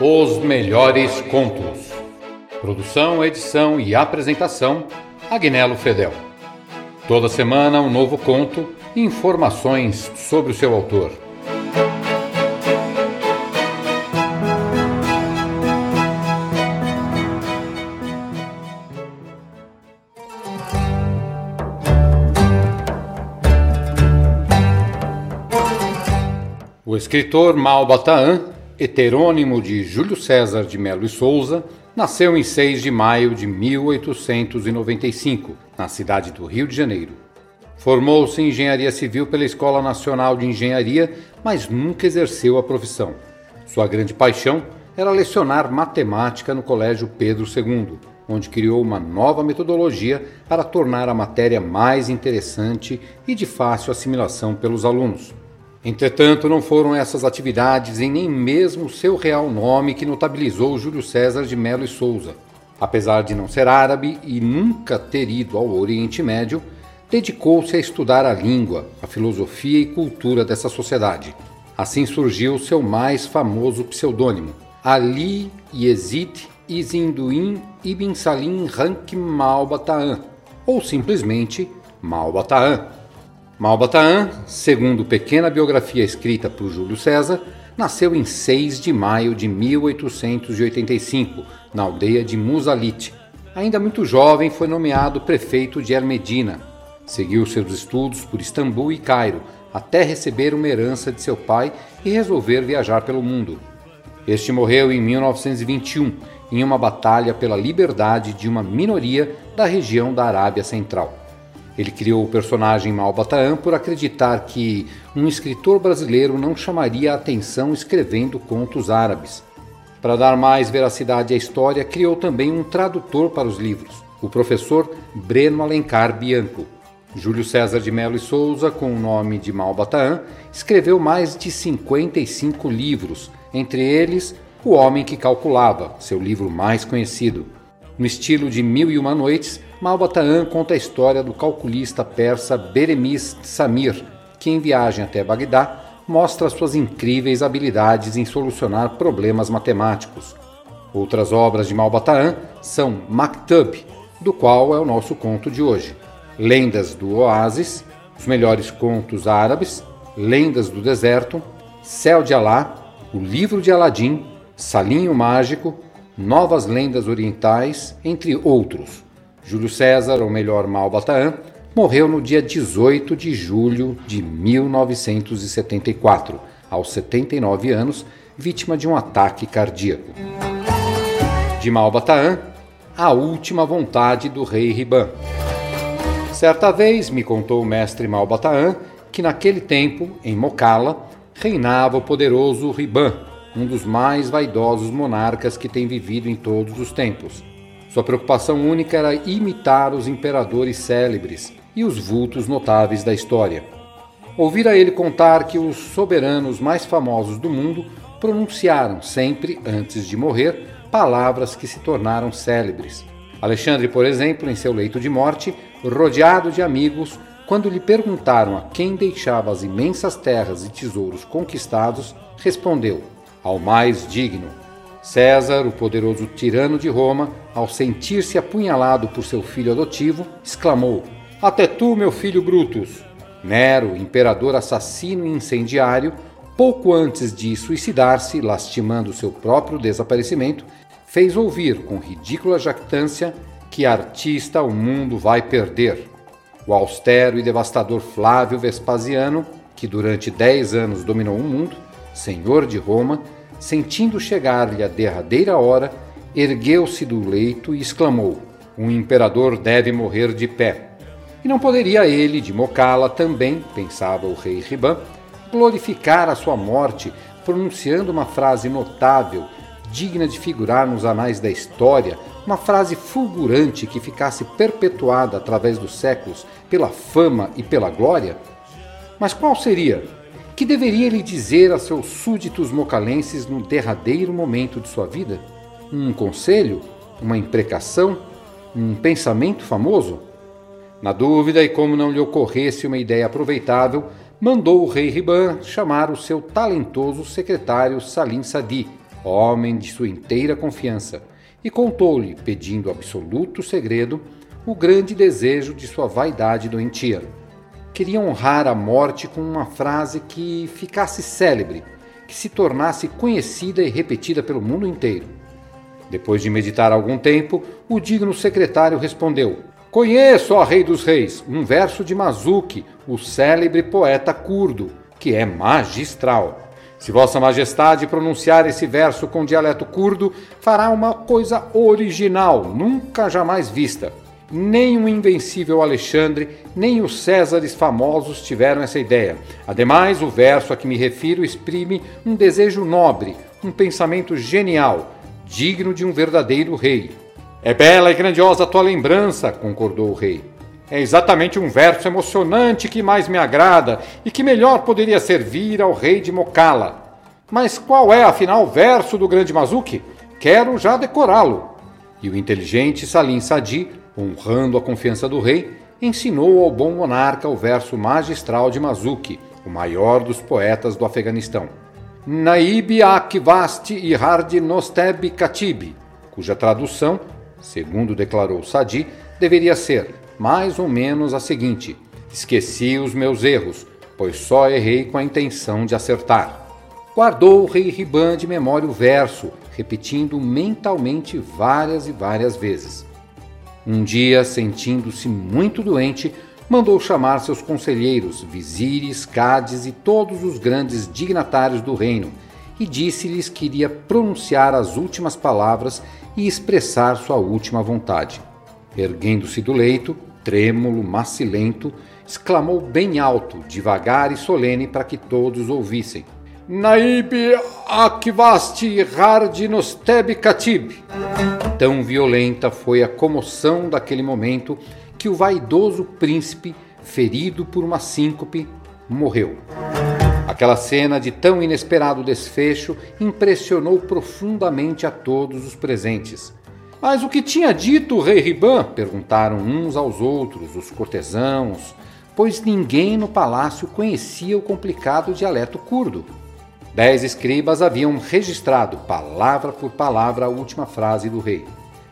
Os melhores contos. Produção, edição e apresentação: Agnello Fedel. Toda semana um novo conto e informações sobre o seu autor. O escritor Malbataan, heterônimo de Júlio César de Melo e Souza, nasceu em 6 de maio de 1895, na cidade do Rio de Janeiro. Formou-se em engenharia civil pela Escola Nacional de Engenharia, mas nunca exerceu a profissão. Sua grande paixão era lecionar matemática no Colégio Pedro II, onde criou uma nova metodologia para tornar a matéria mais interessante e de fácil assimilação pelos alunos. Entretanto, não foram essas atividades e nem mesmo seu real nome que notabilizou Júlio César de Melo e Souza. Apesar de não ser árabe e nunca ter ido ao Oriente Médio, dedicou-se a estudar a língua, a filosofia e cultura dessa sociedade. Assim surgiu seu mais famoso pseudônimo, Ali Yezid Izinduin Ibn Salim Rank Malbataan, ou simplesmente Malbataan. Malbataan, segundo pequena biografia escrita por Júlio César, nasceu em 6 de maio de 1885, na aldeia de Musalit. Ainda muito jovem, foi nomeado prefeito de Ermedina. Seguiu seus estudos por Istambul e Cairo, até receber uma herança de seu pai e resolver viajar pelo mundo. Este morreu em 1921, em uma batalha pela liberdade de uma minoria da região da Arábia Central. Ele criou o personagem Malbataan por acreditar que um escritor brasileiro não chamaria a atenção escrevendo contos árabes. Para dar mais veracidade à história, criou também um tradutor para os livros, o professor Breno Alencar Bianco. Júlio César de Melo e Souza, com o nome de Malbataan, escreveu mais de 55 livros, entre eles O Homem que Calculava, seu livro mais conhecido. No estilo de Mil e Uma Noites, Malbataan conta a história do calculista persa Beremis Samir, que em viagem até Bagdá mostra suas incríveis habilidades em solucionar problemas matemáticos. Outras obras de Malbataan são Maktab, do qual é o nosso conto de hoje, Lendas do Oásis, os melhores contos árabes, Lendas do Deserto, Céu de Alá, O Livro de Aladim, Salinho Mágico, Novas Lendas Orientais, entre outros. Júlio César, ou melhor, Malbataan, morreu no dia 18 de julho de 1974, aos 79 anos, vítima de um ataque cardíaco. De Malbataan, a última vontade do rei Riban. Certa vez me contou o mestre Malbataan que naquele tempo, em Mokala, reinava o poderoso Riban, um dos mais vaidosos monarcas que tem vivido em todos os tempos. Sua preocupação única era imitar os imperadores célebres e os vultos notáveis da história. Ouvira ele contar que os soberanos mais famosos do mundo pronunciaram sempre, antes de morrer, palavras que se tornaram célebres. Alexandre, por exemplo, em seu leito de morte, rodeado de amigos, quando lhe perguntaram a quem deixava as imensas terras e tesouros conquistados, respondeu: Ao mais digno. César, o poderoso tirano de Roma, ao sentir-se apunhalado por seu filho adotivo, exclamou: Até tu, meu filho Brutus! Nero, imperador assassino e incendiário, pouco antes de suicidar-se, lastimando seu próprio desaparecimento, fez ouvir com ridícula jactância que artista o mundo vai perder. O austero e devastador Flávio Vespasiano, que durante dez anos dominou o mundo, senhor de Roma, sentindo chegar-lhe a derradeira hora, ergueu-se do leito e exclamou: Um imperador deve morrer de pé. E não poderia ele, de Mocala, também, pensava o rei Riban, glorificar a sua morte pronunciando uma frase notável, digna de figurar nos anais da história, uma frase fulgurante que ficasse perpetuada através dos séculos pela fama e pela glória? Mas qual seria? Que deveria ele dizer a seus súditos mocalenses no derradeiro momento de sua vida? Um conselho? Uma imprecação? Um pensamento famoso? Na dúvida, e como não lhe ocorresse uma ideia aproveitável, mandou o rei Riban chamar o seu talentoso secretário Salim Sadi, homem de sua inteira confiança, e contou-lhe, pedindo absoluto segredo, o grande desejo de sua vaidade doentia. Queria honrar a morte com uma frase que ficasse célebre, que se tornasse conhecida e repetida pelo mundo inteiro. Depois de meditar algum tempo, o digno secretário respondeu: Conheço, ó Rei dos Reis, um verso de Mazuki, o célebre poeta curdo, que é magistral. Se Vossa Majestade pronunciar esse verso com dialeto curdo, fará uma coisa original, nunca jamais vista. Nem o invencível Alexandre, nem os Césares famosos tiveram essa ideia. Ademais, o verso a que me refiro exprime um desejo nobre, um pensamento genial, digno de um verdadeiro rei. É bela e grandiosa a tua lembrança, concordou o rei. É exatamente um verso emocionante que mais me agrada e que melhor poderia servir ao rei de Mokala. Mas qual é, afinal, o verso do grande Mazuki? Quero já decorá-lo. E o inteligente Salim Sadi, honrando a confiança do rei, ensinou ao bom monarca o verso magistral de Mazuki, o maior dos poetas do Afeganistão. Naib Akvasti Ihard Nosteb Katibi, cuja tradução, segundo declarou Sadi, deveria ser mais ou menos a seguinte: Esqueci os meus erros, pois só errei com a intenção de acertar. Guardou o rei Riban de memória o verso, repetindo mentalmente várias e várias vezes. Um dia, sentindo-se muito doente, mandou chamar seus conselheiros, vizires, cades e todos os grandes dignatários do reino, e disse-lhes que iria pronunciar as últimas palavras e expressar sua última vontade. Erguendo-se do leito, trêmulo, macilento, exclamou bem alto, devagar e solene para que todos ouvissem. Naib Akvasti Hardinosteb Katib. Tão violenta foi a comoção daquele momento que o vaidoso príncipe, ferido por uma síncope, morreu. Aquela cena de tão inesperado desfecho impressionou profundamente a todos os presentes. Mas o que tinha dito o rei Riban? perguntaram uns aos outros, os cortesãos, pois ninguém no palácio conhecia o complicado dialeto curdo. Dez escribas haviam registrado, palavra por palavra, a última frase do rei.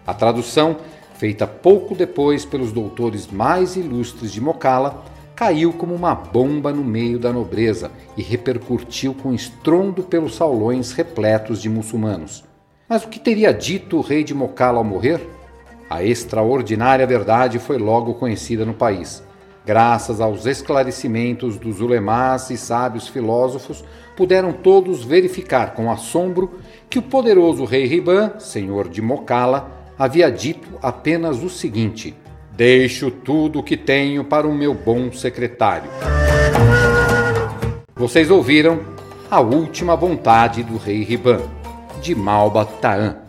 A tradução feita pouco depois pelos doutores mais ilustres de Mokala, caiu como uma bomba no meio da nobreza e repercutiu com estrondo pelos salões repletos de muçulmanos. Mas o que teria dito o rei de Mokala ao morrer? A extraordinária verdade foi logo conhecida no país. Graças aos esclarecimentos dos ulemás e sábios filósofos, puderam todos verificar com assombro que o poderoso rei Riban, senhor de Mokala, havia dito apenas o seguinte: Deixo tudo o que tenho para o meu bom secretário. Vocês ouviram A Última Vontade do Rei Riban, de Malba Taan.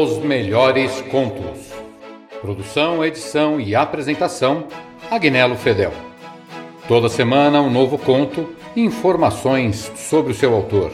Os melhores contos. Produção, edição e apresentação Agnello Fedel. Toda semana um novo conto e informações sobre o seu autor.